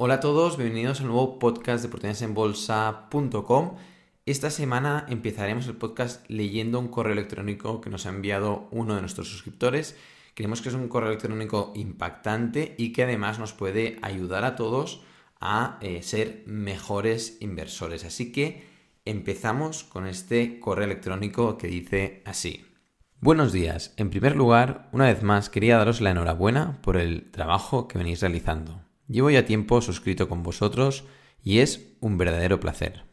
Hola a todos, bienvenidos al nuevo podcast de oportunidadesenbolsa.com. Esta semana empezaremos el podcast leyendo un correo electrónico que nos ha enviado uno de nuestros suscriptores. Creemos que es un correo electrónico impactante y que además nos puede ayudar a todos a eh, ser mejores inversores. Así que empezamos con este correo electrónico que dice así. Buenos días. En primer lugar, una vez más quería daros la enhorabuena por el trabajo que venís realizando. Llevo ya tiempo suscrito con vosotros y es un verdadero placer.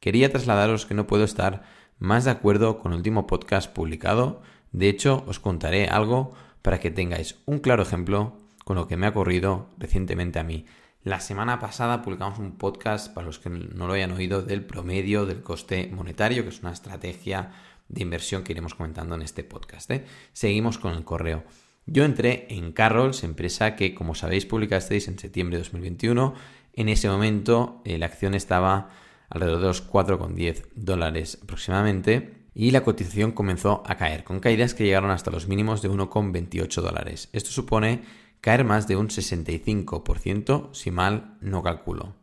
Quería trasladaros que no puedo estar más de acuerdo con el último podcast publicado. De hecho, os contaré algo para que tengáis un claro ejemplo con lo que me ha ocurrido recientemente a mí. La semana pasada publicamos un podcast, para los que no lo hayan oído, del promedio del coste monetario, que es una estrategia de inversión que iremos comentando en este podcast. ¿eh? Seguimos con el correo. Yo entré en Carrolls, empresa que, como sabéis, publicasteis en septiembre de 2021. En ese momento eh, la acción estaba alrededor de los 4,10 dólares aproximadamente y la cotización comenzó a caer, con caídas que llegaron hasta los mínimos de 1,28 dólares. Esto supone caer más de un 65%, si mal no calculo.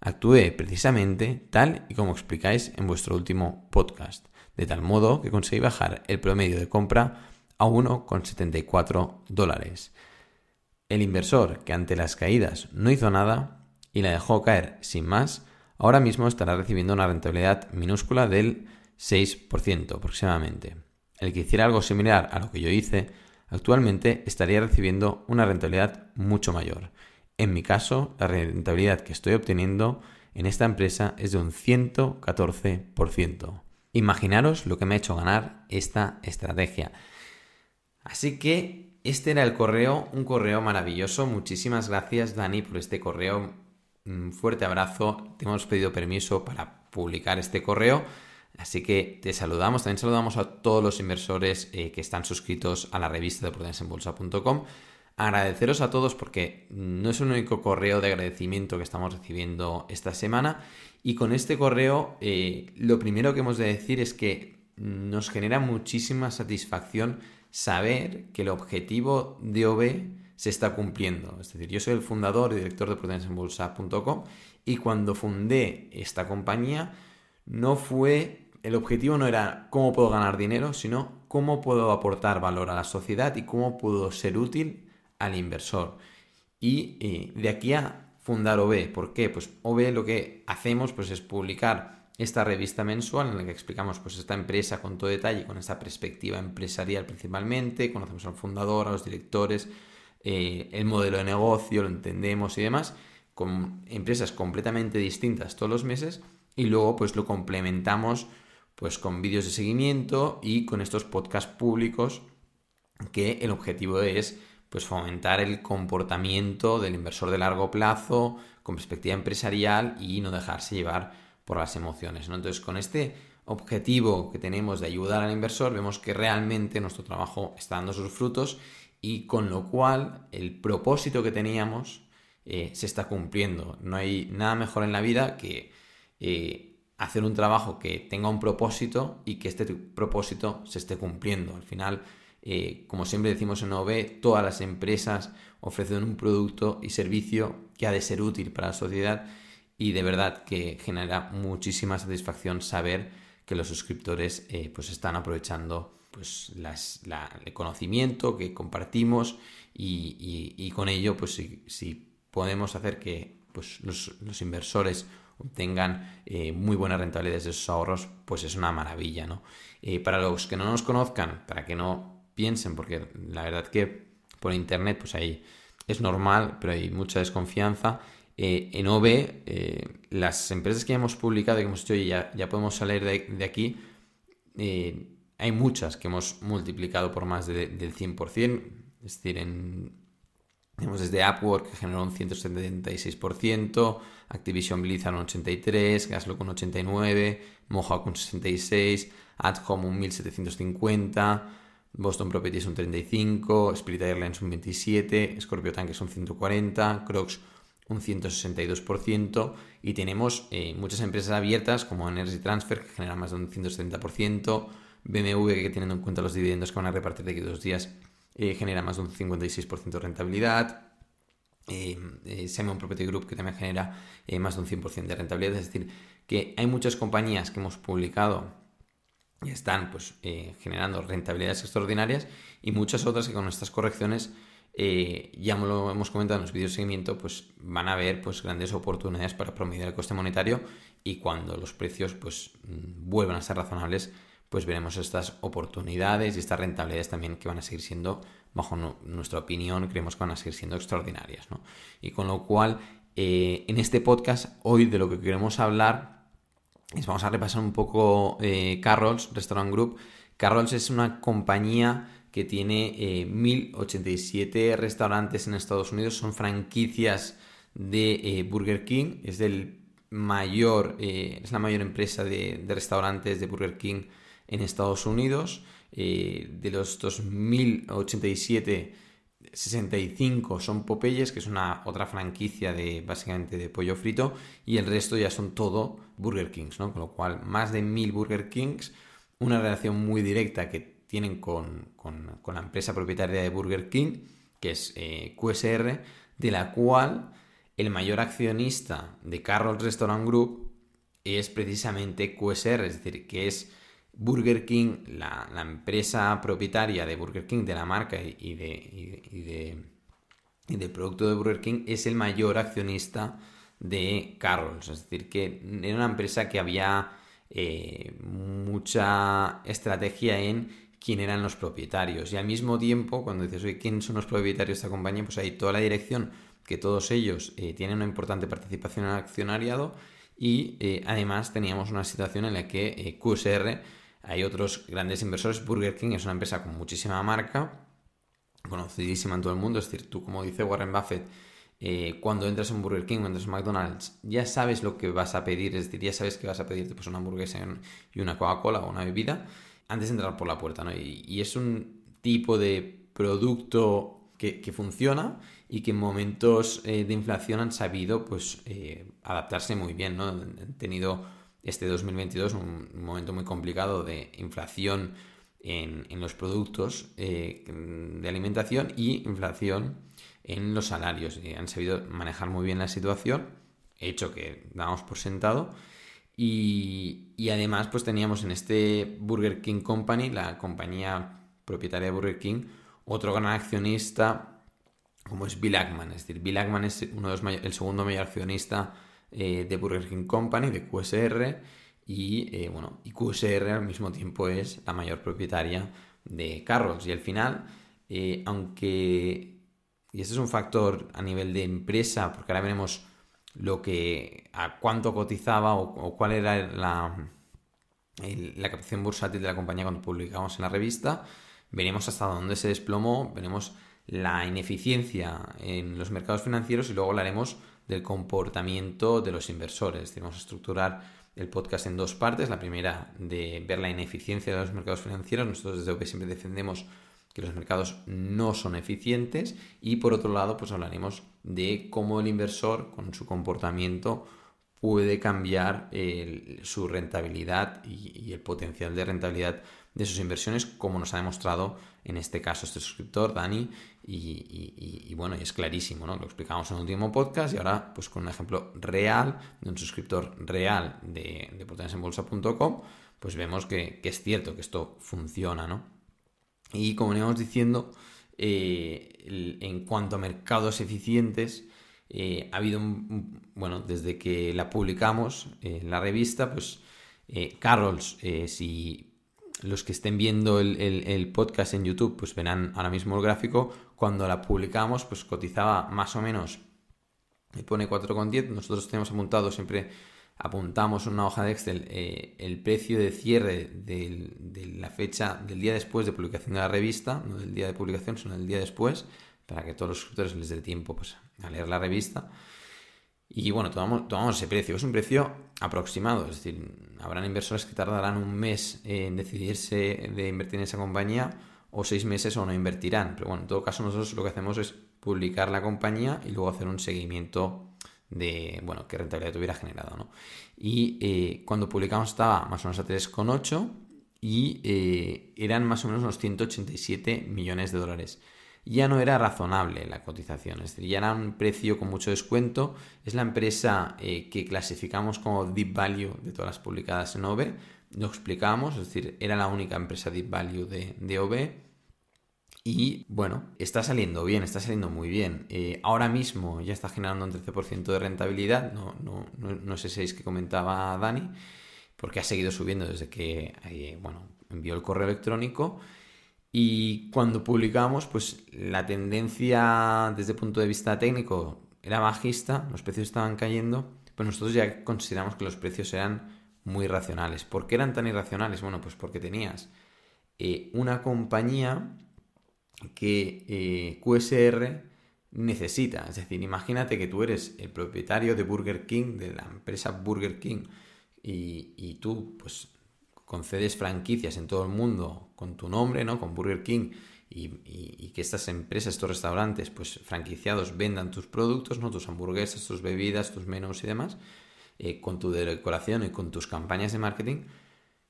Actué precisamente tal y como explicáis en vuestro último podcast, de tal modo que conseguí bajar el promedio de compra a 1,74 dólares. El inversor que ante las caídas no hizo nada y la dejó caer sin más, ahora mismo estará recibiendo una rentabilidad minúscula del 6% aproximadamente. El que hiciera algo similar a lo que yo hice, actualmente estaría recibiendo una rentabilidad mucho mayor. En mi caso, la rentabilidad que estoy obteniendo en esta empresa es de un 114%. Imaginaros lo que me ha hecho ganar esta estrategia. Así que este era el correo, un correo maravilloso. Muchísimas gracias Dani por este correo. Un fuerte abrazo. Te hemos pedido permiso para publicar este correo. Así que te saludamos. También saludamos a todos los inversores eh, que están suscritos a la revista de oportunidadesenbolsa.com. Agradeceros a todos porque no es un único correo de agradecimiento que estamos recibiendo esta semana. Y con este correo, eh, lo primero que hemos de decir es que nos genera muchísima satisfacción saber que el objetivo de OB se está cumpliendo. Es decir, yo soy el fundador y director de proteínasenbolsa.com y cuando fundé esta compañía no fue, el objetivo no era cómo puedo ganar dinero, sino cómo puedo aportar valor a la sociedad y cómo puedo ser útil al inversor. Y eh, de aquí a fundar OB, ¿por qué? Pues OB lo que hacemos pues, es publicar esta revista mensual en la que explicamos pues, esta empresa con todo detalle, con esta perspectiva empresarial principalmente, conocemos al fundador, a los directores, eh, el modelo de negocio, lo entendemos y demás, con empresas completamente distintas todos los meses y luego pues lo complementamos pues con vídeos de seguimiento y con estos podcasts públicos que el objetivo es pues fomentar el comportamiento del inversor de largo plazo con perspectiva empresarial y no dejarse llevar por las emociones. ¿no? Entonces, con este objetivo que tenemos de ayudar al inversor, vemos que realmente nuestro trabajo está dando sus frutos y con lo cual el propósito que teníamos eh, se está cumpliendo. No hay nada mejor en la vida que eh, hacer un trabajo que tenga un propósito y que este propósito se esté cumpliendo. Al final, eh, como siempre decimos en OV, todas las empresas ofrecen un producto y servicio que ha de ser útil para la sociedad y de verdad que genera muchísima satisfacción saber que los suscriptores eh, pues están aprovechando pues el conocimiento que compartimos y, con ello pues si, podemos hacer que pues, los, inversores obtengan eh, muy buenas rentabilidades de esos ahorros pues es una maravilla ¿no? Eh, para los que no nos conozcan para que no piensen porque la verdad que por internet pues ahí es normal pero hay mucha desconfianza eh, en OB, eh, las empresas que ya hemos publicado y que hemos dicho, ya, ya podemos salir de, aquí, eh, hay muchas que hemos multiplicado por más del 100%, es decir, en, tenemos desde Upwork que generó un 176%, Activision Blizzard un 83%, Gaslock un 89%, Mohawk un 66%, At Home un 1750%, Boston Properties un 35%, Spirit Airlines un 27%, Scorpio Tankers un 140%, Crocs un 162% y tenemos eh, muchas empresas abiertas como Energy Transfer que generan más de un 170%, BMW que teniendo en cuenta los dividendos que van a repartir de aquí dos días eh, genera más de un 56% de rentabilidad, eh, Simon Property Group, que también genera más de un 100% de rentabilidad. Es decir, que hay muchas compañías que hemos publicado y están pues, generando rentabilidades extraordinarias y muchas otras que con estas correcciones eh, ya lo hemos comentado en los vídeos de seguimiento, pues van a haber pues, grandes oportunidades para promediar el coste monetario y cuando los precios pues, mm, vuelvan a ser razonables, pues veremos estas oportunidades y estas rentabilidades también que van a seguir siendo, bajo nuestra opinión, creemos que van a seguir siendo extraordinarias. Y con lo cual, eh, en este podcast, hoy de lo que queremos hablar es vamos a repasar un poco eh, Carrolls Restaurant Group. Carrolls es una compañía que tiene 1087 eh, restaurantes en Estados Unidos, son franquicias de eh, Burger King, es mayor, eh, es la mayor empresa de, restaurantes de Burger King en Estados Unidos. de los 2087, 65 son Popeyes, que es una otra franquicia de básicamente de pollo frito, y el resto ya son todo Burger Kings, ¿no? Con lo cual, más de 1000 Burger Kings, una relación muy directa que tienen con, la empresa propietaria de Burger King, que es eh, QSR, de la cual el mayor accionista de Carroll Restaurant Group es precisamente QSR, es decir, que es Burger King, la, empresa propietaria de Burger King, de la marca y, de, y del producto de Burger King, es el mayor accionista de Carroll's. Es decir, que era una empresa que había eh, mucha estrategia en quién eran los propietarios. Y al mismo tiempo, cuando dices, oye, ¿quién son los propietarios de esta compañía? Pues hay toda la dirección, que todos ellos eh, tienen una importante participación en el accionariado y eh, además teníamos una situación en la que eh, QSR, hay otros grandes inversores, Burger King es una empresa con muchísima marca, conocidísima en todo el mundo, es decir, tú como dice Warren Buffett, cuando entras en Burger King, cuando entras en McDonald's, ya sabes lo que vas a pedir, es decir, ya sabes que vas a pedirte pues, una hamburguesa y una Coca-Cola o una bebida, antes de entrar por la puerta, ¿no? Y, es un tipo de producto que, funciona y que en momentos eh, de inflación han sabido pues eh, adaptarse muy bien, ¿no? Han tenido este 2022 un, momento muy complicado de inflación en, los productos eh, de alimentación y inflación en los salarios. Y han sabido manejar muy bien la situación, hecho que damos por sentado y, además, pues teníamos en este Burger King Company, la compañía propietaria de Burger King, otro gran accionista como es Bill Ackman. Es decir, Bill Ackman es uno de los el segundo mayor accionista eh, de Burger King Company, de QSR, y eh, bueno, y QSR al mismo tiempo es la mayor propietaria de Carrolls. Y al final, eh, aunque, y este es un factor a nivel de empresa, porque ahora veremos lo que a cuánto cotizaba o, cuál era la, la captación bursátil de la compañía cuando publicamos en la revista, veremos hasta dónde se desplomó, veremos la ineficiencia en los mercados financieros y luego hablaremos del comportamiento de los inversores. Vamos a estructurar el podcast en dos partes. La primera de ver la ineficiencia de los mercados financieros. Nosotros desde OP siempre defendemos que los mercados no son eficientes y por otro lado pues hablaremos de cómo el inversor con su comportamiento puede cambiar su rentabilidad y, el potencial de rentabilidad de sus inversiones como nos ha demostrado en este caso este suscriptor Dani y, bueno y es clarísimo ¿no? lo explicamos en el último podcast y ahora pues con un ejemplo real de un suscriptor real de, de pues vemos que, que es cierto que esto funciona ¿no? Y como veníamos diciendo, eh, en cuanto a mercados eficientes, eh, ha habido un, bueno, desde que la publicamos en la revista, pues eh, Carrolls, si los que estén viendo el, podcast en YouTube, pues verán ahora mismo el gráfico, cuando la publicamos, pues cotizaba más o menos, me pone 4,10, nosotros tenemos apuntado siempre apuntamos en una hoja de Excel eh, el precio de cierre de la fecha del día después de publicación de la revista, no del día de publicación, sino del día después, para que todos los suscriptores les dé tiempo pues, a leer la revista. Y bueno, tomamos, tomamos ese precio. Es un precio aproximado, es decir, habrán inversores que tardarán un mes en decidirse de invertir en esa compañía o seis meses o no invertirán. Pero bueno, en todo caso nosotros lo que hacemos es publicar la compañía y luego hacer un seguimiento de, bueno, qué rentabilidad tuviera generado, ¿no? Y eh, cuando publicamos estaba más o menos a 3,8 y eh, eran más o menos unos 187 millones de dólares. ya no era razonable la cotización, es decir, ya era un precio con mucho descuento, es la empresa eh, que clasificamos como deep value de todas las publicadas en OVE, lo explicamos, es decir, era la única empresa deep value de, de y bueno, está saliendo bien, está saliendo muy bien. Eh, ahora mismo ya está generando un 13% de rentabilidad, no, no, no, no sé si es que comentaba Dani, porque ha seguido subiendo desde que eh, bueno, envió el correo electrónico. Y cuando publicamos, pues la tendencia desde el punto de vista técnico era bajista, los precios estaban cayendo, pero nosotros ya consideramos que los precios eran muy racionales. ¿Por qué eran tan irracionales? Bueno, pues porque tenías eh, una compañía que eh, QSR necesita. Es decir, imagínate que tú eres el propietario de Burger King, de la empresa Burger King, y, tú pues concedes franquicias en todo el mundo con tu nombre, ¿no? Con Burger King, y, que estas empresas, estos restaurantes, pues franquiciados vendan tus productos, ¿no? Tus hamburguesas, tus bebidas, tus menús y demás, eh, con tu decoración y con tus campañas de marketing.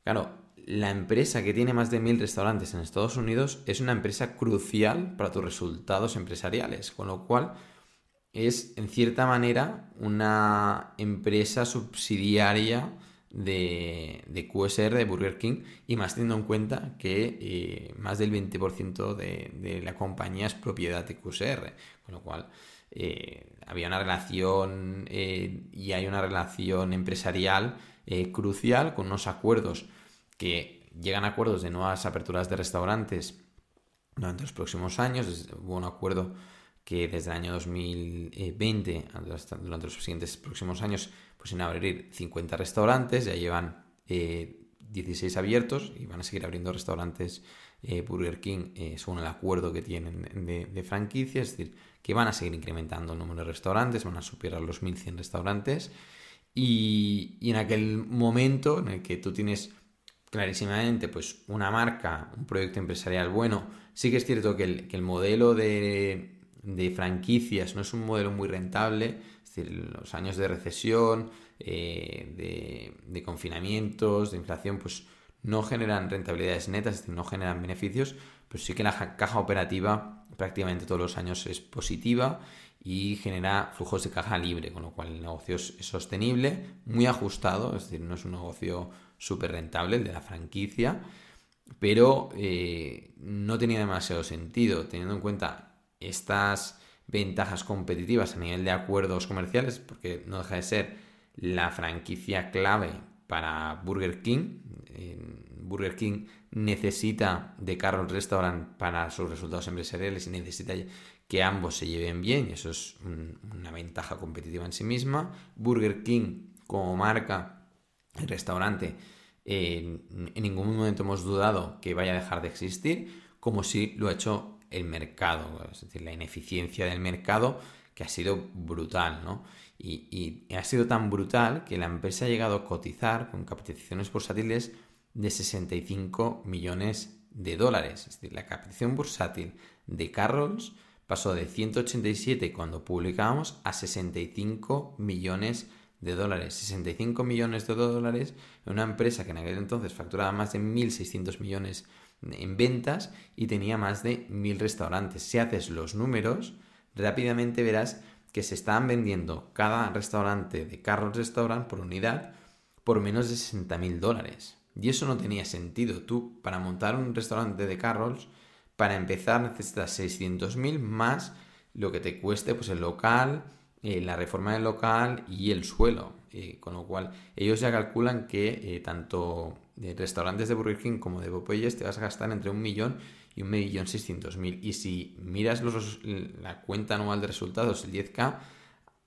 Claro, la empresa que tiene más de mil restaurantes en Estados Unidos es una empresa crucial para tus resultados empresariales, con lo cual es en cierta manera una empresa subsidiaria de, QSR, de Burger King, y más teniendo en cuenta que eh, más del 20% de, la compañía es propiedad de QSR, con lo cual eh, había una relación eh, y hay una relación empresarial crucial con unos acuerdos que llegan a acuerdos de nuevas aperturas de restaurantes durante los próximos años. Hubo un acuerdo que desde el año 2020, durante los siguientes próximos años, pues en abrir 50 restaurantes, ya llevan 16 eh, abiertos y van a seguir abriendo restaurantes eh, Burger King eh, según el acuerdo que tienen de, de franquicia, es decir, que van a seguir incrementando el número de restaurantes, van a superar los 1.100 restaurantes y en aquel momento en el que tú tienes clarísimamente pues una marca, un proyecto empresarial bueno. Sí que es cierto que el, modelo de, franquicias no es un modelo muy rentable, es decir, los años de recesión, eh, de, confinamientos, de inflación, pues no generan rentabilidades netas, es decir, no generan beneficios, pero sí que la caja operativa prácticamente todos los años es positiva y genera flujos de caja libre, con lo cual el negocio es sostenible, muy ajustado, es decir, no es un negocio súper rentable, de la franquicia, pero eh, no tenía demasiado sentido, teniendo en cuenta estas ventajas competitivas a nivel de acuerdos comerciales, porque no deja de ser la franquicia clave para Burger King. Burger King necesita de Carroll Restaurant para sus resultados empresariales y necesita que ambos se lleven bien, eso es una ventaja competitiva en sí misma. Burger King como marca el restaurante en ningún momento hemos dudado que vaya a dejar de existir, como si lo ha hecho el mercado, es decir, la ineficiencia del mercado que ha sido brutal, ¿no? Y, ha sido tan brutal que la empresa ha llegado a cotizar con capitalizaciones bursátiles de 65 millones de dólares. Es decir, la capitalización bursátil de Carrolls pasó de 187 cuando publicábamos a 65 millones de de dólares, 65 millones de dólares en una empresa que en aquel entonces facturaba más de 1.600 millones en ventas y tenía más de 1.000 restaurantes. Si haces los números, rápidamente verás que se estaban vendiendo cada restaurante de Carlos Restaurant por unidad por menos de 60.000 dólares. Y eso no tenía sentido. Tú, para montar un restaurante de Carrols, para empezar necesitas 600.000 más lo que te cueste pues, el local, eh, la reforma del local y el suelo. Eh, con lo cual, ellos ya calculan que eh, tanto de restaurantes de Burger King como de Popeyes te vas a gastar entre un millón y un millón seiscientos mil. Y si miras la cuenta anual de resultados, el 10K,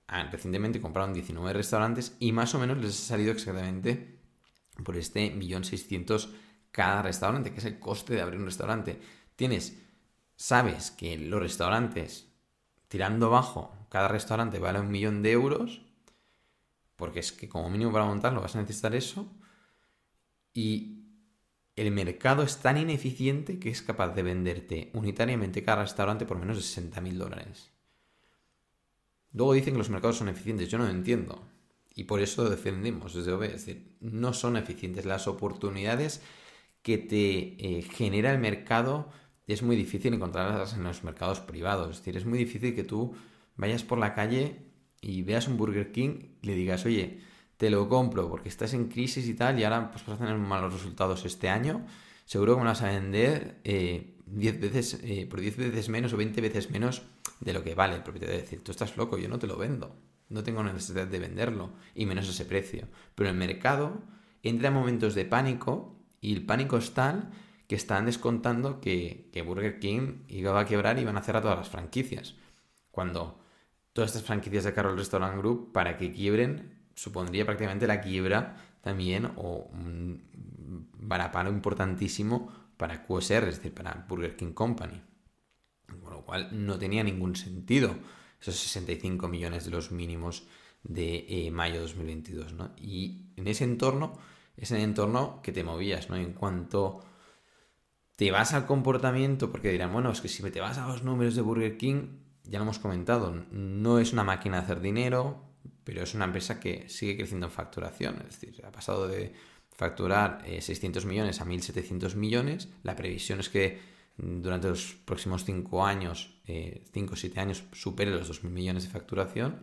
ah, recientemente compraron 19 restaurantes y más o menos les ha salido exactamente por este millón seiscientos cada restaurante, que es el coste de abrir un restaurante. Tienes, sabes que los restaurantes tirando bajo cada restaurante vale un millón de euros, porque es que como mínimo para montarlo vas a necesitar eso, y el mercado es tan ineficiente que es capaz de venderte unitariamente cada restaurante por menos de 60 mil dólares. Luego dicen que los mercados son eficientes, yo no lo entiendo. Y por eso lo defendemos desde OB. Es decir, no son eficientes las oportunidades que te eh, genera el mercado es muy difícil encontrarlas en los mercados privados. Es decir, es muy difícil que tú vayas por la calle y veas un Burger King y le digas, oye, te lo compro porque estás en crisis y tal y ahora pues, vas a tener malos resultados este año, seguro que me vas a vender 10 eh, veces, eh, por 10 veces menos o 20 veces menos de lo que vale el propietario. Es decir, tú estás loco, yo no te lo vendo, no tengo necesidad de venderlo y menos ese precio. Pero el mercado entra en momentos de pánico y el pánico es tal que están descontando que, que Burger King iba a quebrar y van a cerrar todas las franquicias. Cuando todas estas franquicias de Carol Restaurant Group, para que quiebren, supondría prácticamente la quiebra también o un varapalo importantísimo para QSR, es decir, para Burger King Company. Con lo cual no tenía ningún sentido esos 65 millones de los mínimos de eh, mayo de 2022. ¿no? Y en ese entorno, es el entorno que te movías, ¿no? En cuanto te vas al comportamiento, porque dirán, bueno, es que si te vas a los números de Burger King, ya lo hemos comentado, no es una máquina de hacer dinero, pero es una empresa que sigue creciendo en facturación. Es decir, ha pasado de facturar 600 eh, millones a 1.700 millones. La previsión es que durante los próximos 5 años, 5 eh, o 7 años, supere los 2.000 millones de facturación.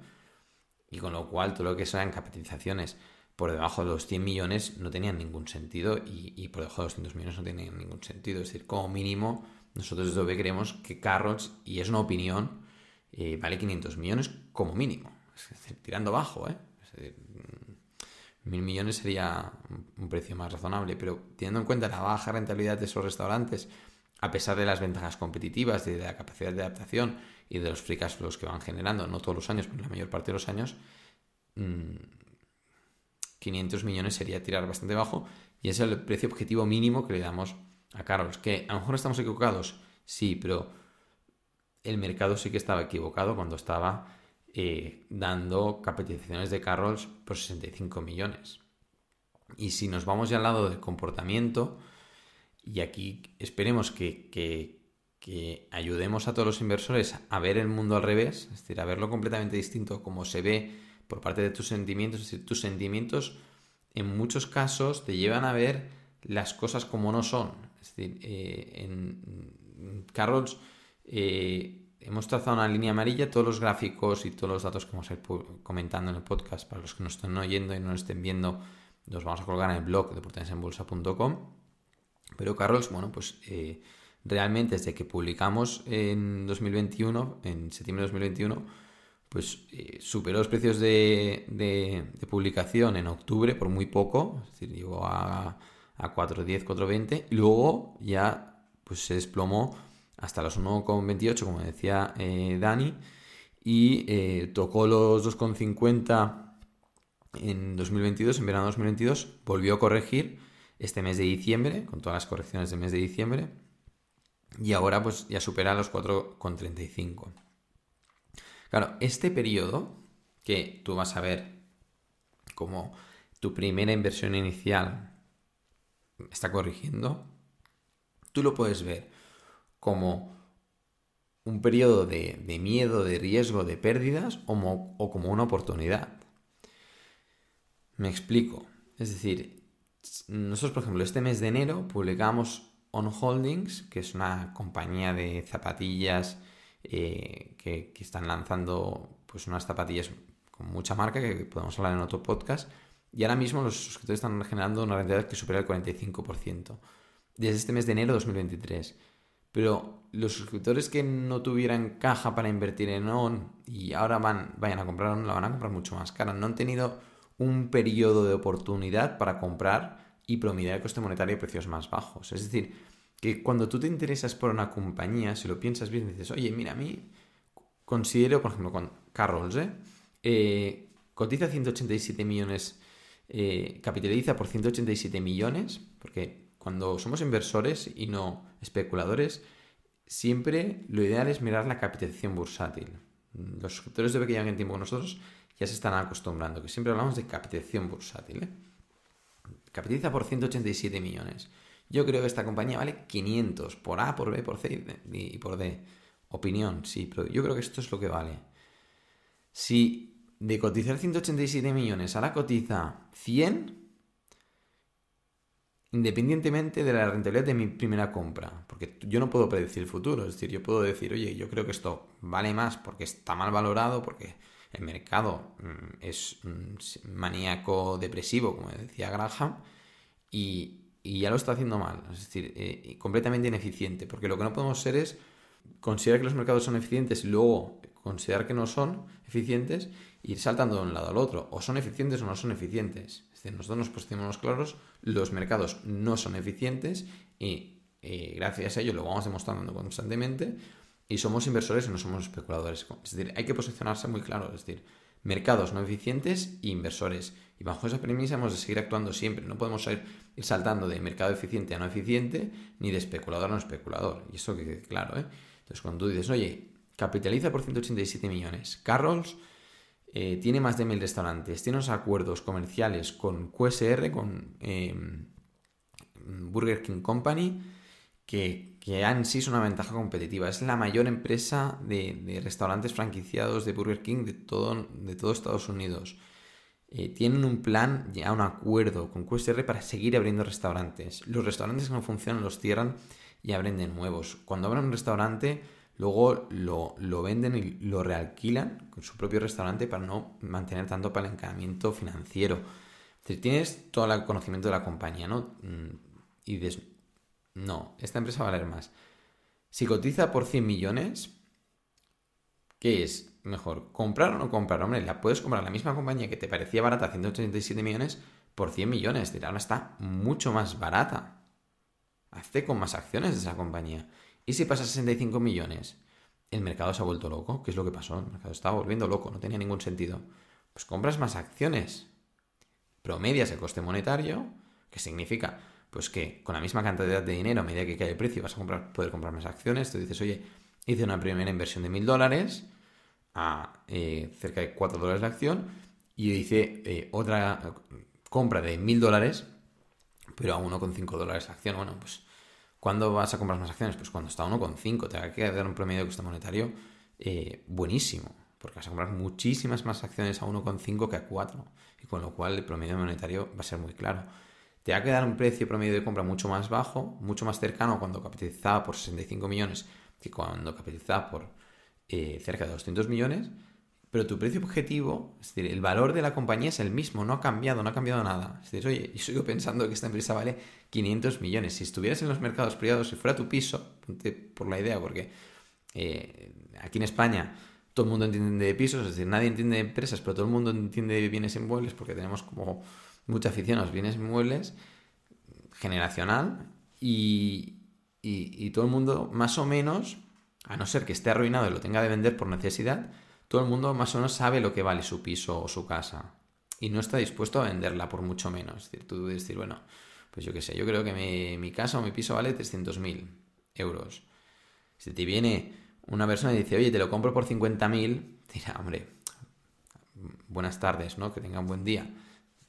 Y con lo cual, todo lo que sean capitalizaciones por debajo de los 100 millones no tenían ningún sentido y, por debajo de los 200 millones no tenían ningún sentido. Es decir, como mínimo, nosotros desde OV creemos que Carrots, y es una opinión, eh, vale 500 millones como mínimo. Es decir, tirando bajo, ¿eh? Es decir, mm, mil millones sería un precio más razonable, pero teniendo en cuenta la baja rentabilidad de esos restaurantes, a pesar de las ventajas competitivas, de la capacidad de adaptación y de los free cash flows que van generando, no todos los años, pero la mayor parte de los años, 500 mm, millones sería tirar bastante bajo y ese es el precio objetivo mínimo que le damos a Carlos. Que a lo mejor estamos equivocados, sí, pero el mercado sí que estaba equivocado cuando estaba eh, dando capitalizaciones de Carrolls por 65 millones. Y si nos vamos ya al lado del comportamiento, y aquí esperemos que, que, ayudemos a todos los inversores a ver el mundo al revés, es decir, a verlo completamente distinto como se ve por parte de tus sentimientos, es decir, tus sentimientos en muchos casos te llevan a ver las cosas como no son. Es decir, eh, en Carrolls eh, hemos trazado una línea amarilla, todos los gráficos y todos los datos que vamos a ir comentando en el podcast, para los que nos estén oyendo y no nos estén viendo, los vamos a colgar en el blog de portanesenbolsa.com. Pero Carlos, bueno, pues eh, realmente desde que publicamos en 2021, en septiembre de 2021, pues eh, superó los precios de, de, publicación en octubre por muy poco, es decir, llegó a, a 4.10, 4.20, y luego ya pues se desplomó hasta los 1,28, como decía eh, Dani, y eh, tocó los 2,50 en 2022, en verano de 2022, volvió a corregir este mes de diciembre, con todas las correcciones del mes de diciembre, y ahora pues ya supera los 4,35. Claro, este periodo que tú vas a ver como tu primera inversión inicial está corrigiendo, tú lo puedes ver como un periodo de, miedo, de riesgo, de pérdidas o, como una oportunidad. Me explico. Es decir, nosotros, por ejemplo, este mes de enero publicamos On Holdings, que es una compañía de zapatillas eh, que, están lanzando pues unas zapatillas con mucha marca que podemos hablar en otro podcast. Y ahora mismo los suscriptores están generando una rentabilidad que supera el 45% desde este mes de enero de 2023. Pero los suscriptores que no tuvieran caja para invertir en ON y ahora van, vayan a comprar ON, la van a comprar mucho más cara. No han tenido un periodo de oportunidad para comprar y promediar el coste monetario a precios más bajos. Es decir, que cuando tú te interesas por una compañía, si lo piensas bien, dices, oye, mira, a mí considero, por ejemplo, con Carrolls, ¿eh? eh cotiza 187 millones, eh, capitaliza por 187 millones, porque cuando somos inversores y no especuladores, siempre lo ideal es mirar la capitalización bursátil. Los suscriptores de que llevan tiempo con nosotros ya se están acostumbrando, que siempre hablamos de capitalización bursátil. ¿eh? Capitaliza por 187 millones. Yo creo que esta compañía vale 500 por A, por B, por C y por D. Opinión, sí, pero yo creo que esto es lo que vale. Si de cotizar 187 millones ahora cotiza 100, independientemente de la rentabilidad de mi primera compra, porque yo no puedo predecir el futuro, es decir, yo puedo decir, oye, yo creo que esto vale más porque está mal valorado, porque el mercado mm, es maníaco depresivo, como decía Graham, y, ya lo está haciendo mal, es decir, eh, completamente ineficiente, porque lo que no podemos ser es considerar que los mercados son eficientes y luego considerar que no son eficientes ir saltando de un lado al otro. O son eficientes o no son eficientes. Nosotros nos posicionamos claros, los mercados no son eficientes y gracias a ello lo vamos demostrando constantemente y somos inversores y no somos especuladores. Es decir, hay que posicionarse muy claro. Es decir, mercados no eficientes e inversores. Y bajo esa premisa hemos de seguir actuando siempre. No podemos ir, saltando de mercado eficiente a no eficiente, ni de especulador a no especulador. Y eso que claro. ¿eh? Entonces, cuando tú dices, oye, capitaliza por 187 millones, Carrolls eh, tiene más de mil restaurantes, tiene unos acuerdos comerciales con QSR, con em, Burger King Company, que, que en sí es una ventaja competitiva. Es la mayor empresa de, restaurantes franquiciados de Burger King de todo, de todo Estados Unidos. Eh, tienen un plan, ya un acuerdo con QSR para seguir abriendo restaurantes. Los restaurantes que no funcionan los cierran y abren de nuevos. Cuando abren un restaurante luego lo, venden y lo realquilan con su propio restaurante para no mantener tanto apalancamiento financiero. tienes todo el conocimiento de la compañía, ¿no? Mm, y dices, no, esta empresa va a valer más. Si cotiza por 100 millones, ¿qué es mejor? ¿Comprar o no comprar? Hombre, la puedes comprar la misma compañía que te parecía barata, 187 millones, por 100 millones. Es decir, ahora está mucho más barata. Hazte con más acciones de esa compañía. ¿Y si pasa a 65 millones? El mercado se ha vuelto loco. ¿Qué es lo que pasó? El mercado estaba volviendo loco, no tenía ningún sentido. Pues compras más acciones. Promedias el coste monetario, que significa pues que con la misma cantidad de dinero, a medida que cae el precio, vas a comprar, poder comprar más acciones. Tú dices, oye, hice una primera inversión de 1000 dólares a eh, cerca de 4 dólares la acción y hice eh, otra compra de 1000 dólares, pero a 1,5 dólares la acción. Bueno, pues ¿Cuándo vas a comprar más acciones? Pues cuando está a 1,5, te va a quedar un promedio de coste monetario eh, buenísimo, porque vas a comprar muchísimas más acciones a 1,5 que a 4, y con lo cual el promedio monetario va a ser muy claro. Te va a quedar un precio promedio de compra mucho más bajo, mucho más cercano cuando capitalizaba por 65 millones que cuando capitalizaba por eh, cerca de 200 millones, pero tu precio objetivo, es decir, el valor de la compañía es el mismo, no ha cambiado, no ha cambiado nada. Es decir, oye, yo sigo pensando que esta empresa vale 500 millones. Si estuvieras en los mercados privados, si fuera tu piso, ponte por la idea, porque eh, aquí en España todo el mundo entiende de pisos, es decir, nadie entiende de empresas, pero todo el mundo entiende de bienes inmuebles porque tenemos como mucha afición a los bienes inmuebles generacional y, y todo el mundo más o menos, a no ser que esté arruinado y lo tenga de vender por necesidad, todo el mundo más o menos sabe lo que vale su piso o su casa y no está dispuesto a venderla por mucho menos. Es decir, tú decir, bueno, pues yo qué sé, yo creo que mi, casa o mi piso vale 300.000 euros. Si te viene una persona y dice, oye, te lo compro por 50.000, dirá, hombre, buenas tardes, ¿no? Que tenga un buen día.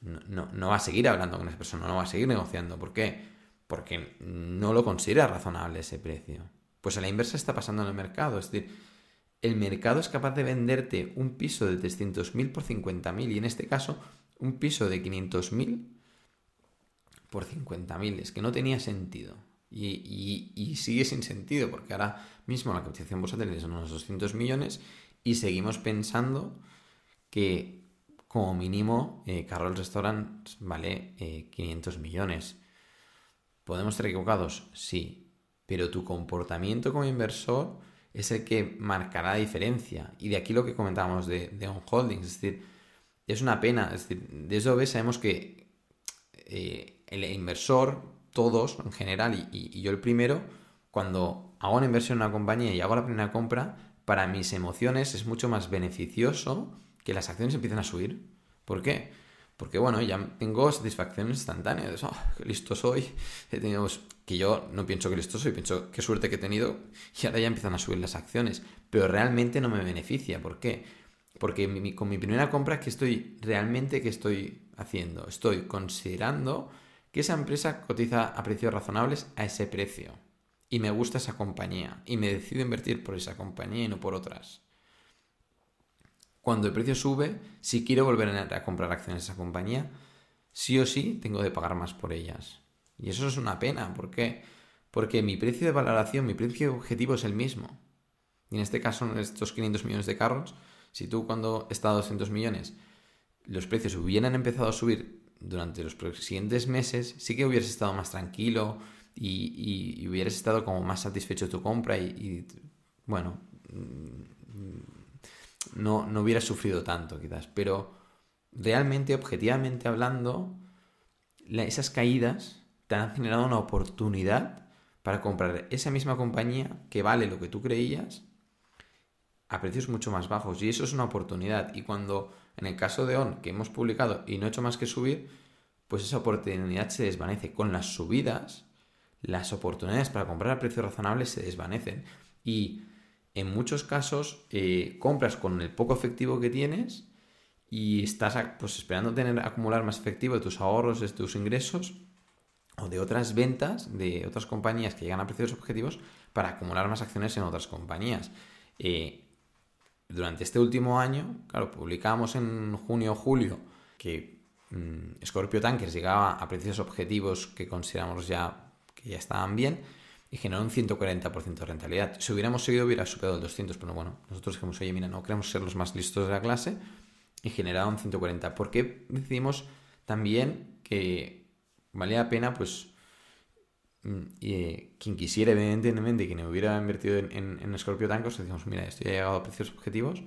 No, no, va a seguir hablando con esa persona, no va a seguir negociando. ¿Por qué? Porque no lo considera razonable ese precio. Pues a la inversa está pasando en el mercado. Es decir, el mercado es capaz de venderte un piso de 300.000 por 50.000 y en este caso un piso de 500.000 por 50.000. Es que no tenía sentido. Y, sigue sin sentido porque ahora mismo la capitalización bursátil son unos 200 millones y seguimos pensando que como mínimo eh, Carroll Restaurant vale 500 eh, millones. ¿Podemos estar equivocados? Sí. Pero tu comportamiento como inversor es el que marcará la diferencia. Y de aquí lo que comentábamos de, de On Holdings, es decir, es una pena, es decir, desde OB sabemos que eh, el inversor, todos en general, y, yo el primero, cuando hago una inversión en una compañía y hago la primera compra, para mis emociones es mucho más beneficioso que las acciones empiecen a subir. ¿Por qué? Porque bueno, ya tengo satisfacción instantánea. Oh, qué listo soy. He tenido, que yo no pienso que listo soy, pienso qué suerte que he tenido. Y ahora ya empiezan a subir las acciones. Pero realmente no me beneficia. ¿Por qué? Porque con mi primera compra, ¿qué estoy realmente qué estoy haciendo? Estoy considerando que esa empresa cotiza a precios razonables a ese precio. Y me gusta esa compañía. Y me decido invertir por esa compañía y no por otras cuando el precio sube, si quiero volver a comprar acciones de esa compañía, sí o sí tengo de pagar más por ellas. Y eso es una pena. ¿Por qué? Porque mi precio de valoración, mi precio objetivo es el mismo. Y en este caso, en estos 500 millones de carros, si tú cuando está a 200 millones los precios hubieran empezado a subir durante los siguientes meses, sí que hubieras estado más tranquilo y, hubieras estado como más satisfecho de tu compra y, bueno, mm, no, no hubieras sufrido tanto quizás. Pero realmente, objetivamente hablando, esas caídas te han generado una oportunidad para comprar esa misma compañía que vale lo que tú creías a precios mucho más bajos. Y eso es una oportunidad. Y cuando, en el caso de ON, que hemos publicado y no he hecho más que subir, pues esa oportunidad se desvanece. Con las subidas, las oportunidades para comprar a precios razonables se desvanecen. Y en muchos casos eh, compras con el poco efectivo que tienes y estás pues, esperando tener acumular más efectivo de tus ahorros, de tus ingresos o de otras ventas de otras compañías que llegan a precios objetivos para acumular más acciones en otras compañías. Eh, durante este último año, claro, publicamos en junio o julio que mm, Scorpio Tankers llegaba a precios objetivos que consideramos ya que ya estaban bien y generó un 140% de rentabilidad. Si hubiéramos seguido hubiera superado el 200, pero bueno, nosotros dijimos, oye, mira, no queremos ser los más listos de la clase y generaba un 140. ¿Por qué decidimos también que valía la pena, pues, Mm, y eh, quien quisiera, evidentemente, quien hubiera invertido en, en, Scorpio Tankers, decimos, mira, esto ya ha llegado a precios objetivos,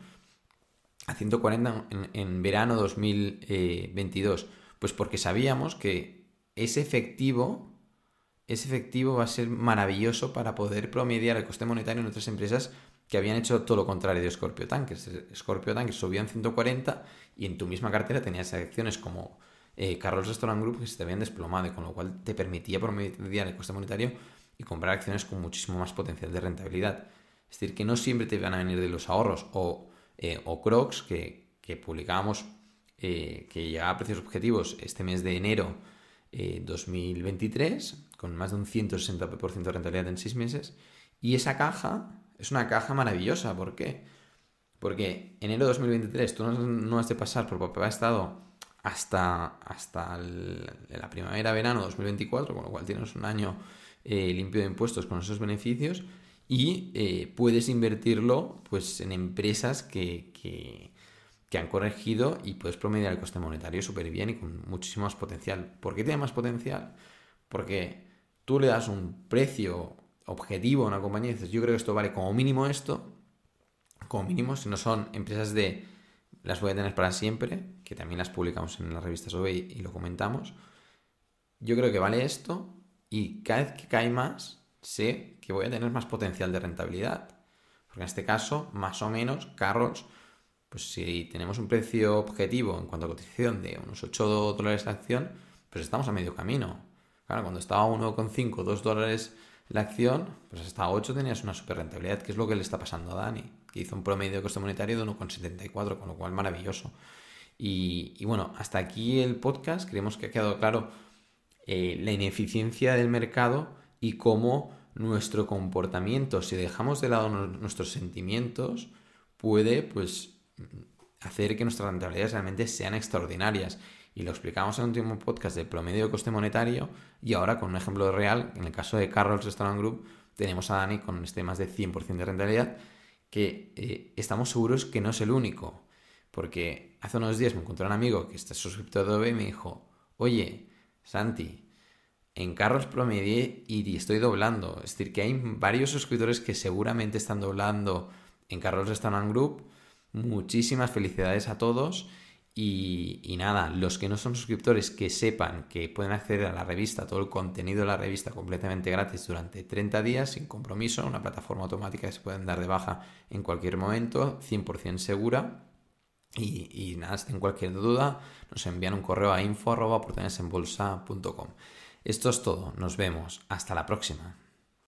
a 140 en, en verano 2022. Pues porque sabíamos que ese efectivo, ese efectivo va a ser maravilloso para poder promediar el coste monetario en otras empresas que habían hecho todo lo contrario de Scorpio Tankers. Scorpio Tankers subía en 140 y en tu misma cartera tenías acciones como eh, Carlos Restaurant Group que se te habían desplomado, y con lo cual te permitía promediar el coste monetario y comprar acciones con muchísimo más potencial de rentabilidad. Es decir, que no siempre te van a venir de los ahorros o, eh, Crocs, que, publicábamos eh, que llegaba a precios objetivos este mes de enero 2023, con más de un 160% de rentabilidad en 6 meses. Y esa caja es una caja maravillosa. ¿Por qué? Porque enero 2023 tú no, has de pasar por papel estado hasta, hasta la primavera-verano 2024, con lo cual tienes un año eh, limpio de impuestos con esos beneficios y eh, puedes invertirlo pues, en empresas que, que, han corregido y puedes promediar el coste monetario súper bien y con muchísimo más potencial. ¿Por qué tiene más potencial? Porque tú le das un precio objetivo a una compañía y dices, yo creo que esto vale como mínimo esto, como mínimo, si no son empresas de las voy a tener para siempre, que también las publicamos en las revistas OVE y, lo comentamos. Yo creo que vale esto y cada vez que cae más, sé que voy a tener más potencial de rentabilidad. Porque en este caso, más o menos, carros, pues si tenemos un precio objetivo en cuanto a cotización de unos 8 dólares la acción, pues estamos a medio camino. Claro, cuando estaba a 1,5, 2 dólares la acción, pues hasta 8 tenías una super rentabilidad, que es lo que le está pasando a Dani que hizo un promedio de coste monetario de 1,74, con lo cual maravilloso. Y, bueno, hasta aquí el podcast. Creemos que ha quedado claro eh, la ineficiencia del mercado y cómo nuestro comportamiento, si dejamos de lado nuestros sentimientos, puede pues hacer que nuestras rentabilidades realmente sean extraordinarias. Y lo explicamos en un último podcast del promedio de coste monetario y ahora con un ejemplo real, en el caso de Carlos Restaurant Group, tenemos a Dani con este más de 100% de rentabilidad que eh, estamos seguros que no es el único. Porque hace unos días me encontré un amigo que está suscrito a Adobe y me dijo, oye, Santi, en carros promedié y estoy doblando. Es decir, que hay varios suscriptores que seguramente están doblando en Carlos Restaurant Group. Muchísimas felicidades a todos y, nada, los que no son suscriptores que sepan que pueden acceder a la revista, todo el contenido de la revista completamente gratis durante 30 días sin compromiso, una plataforma automática que se pueden dar de baja en cualquier momento, 100% segura. Y, nada, si tienen cualquier duda, nos envían un correo a info.oportunidadesenbolsa.com. Esto es todo, nos vemos, hasta la próxima.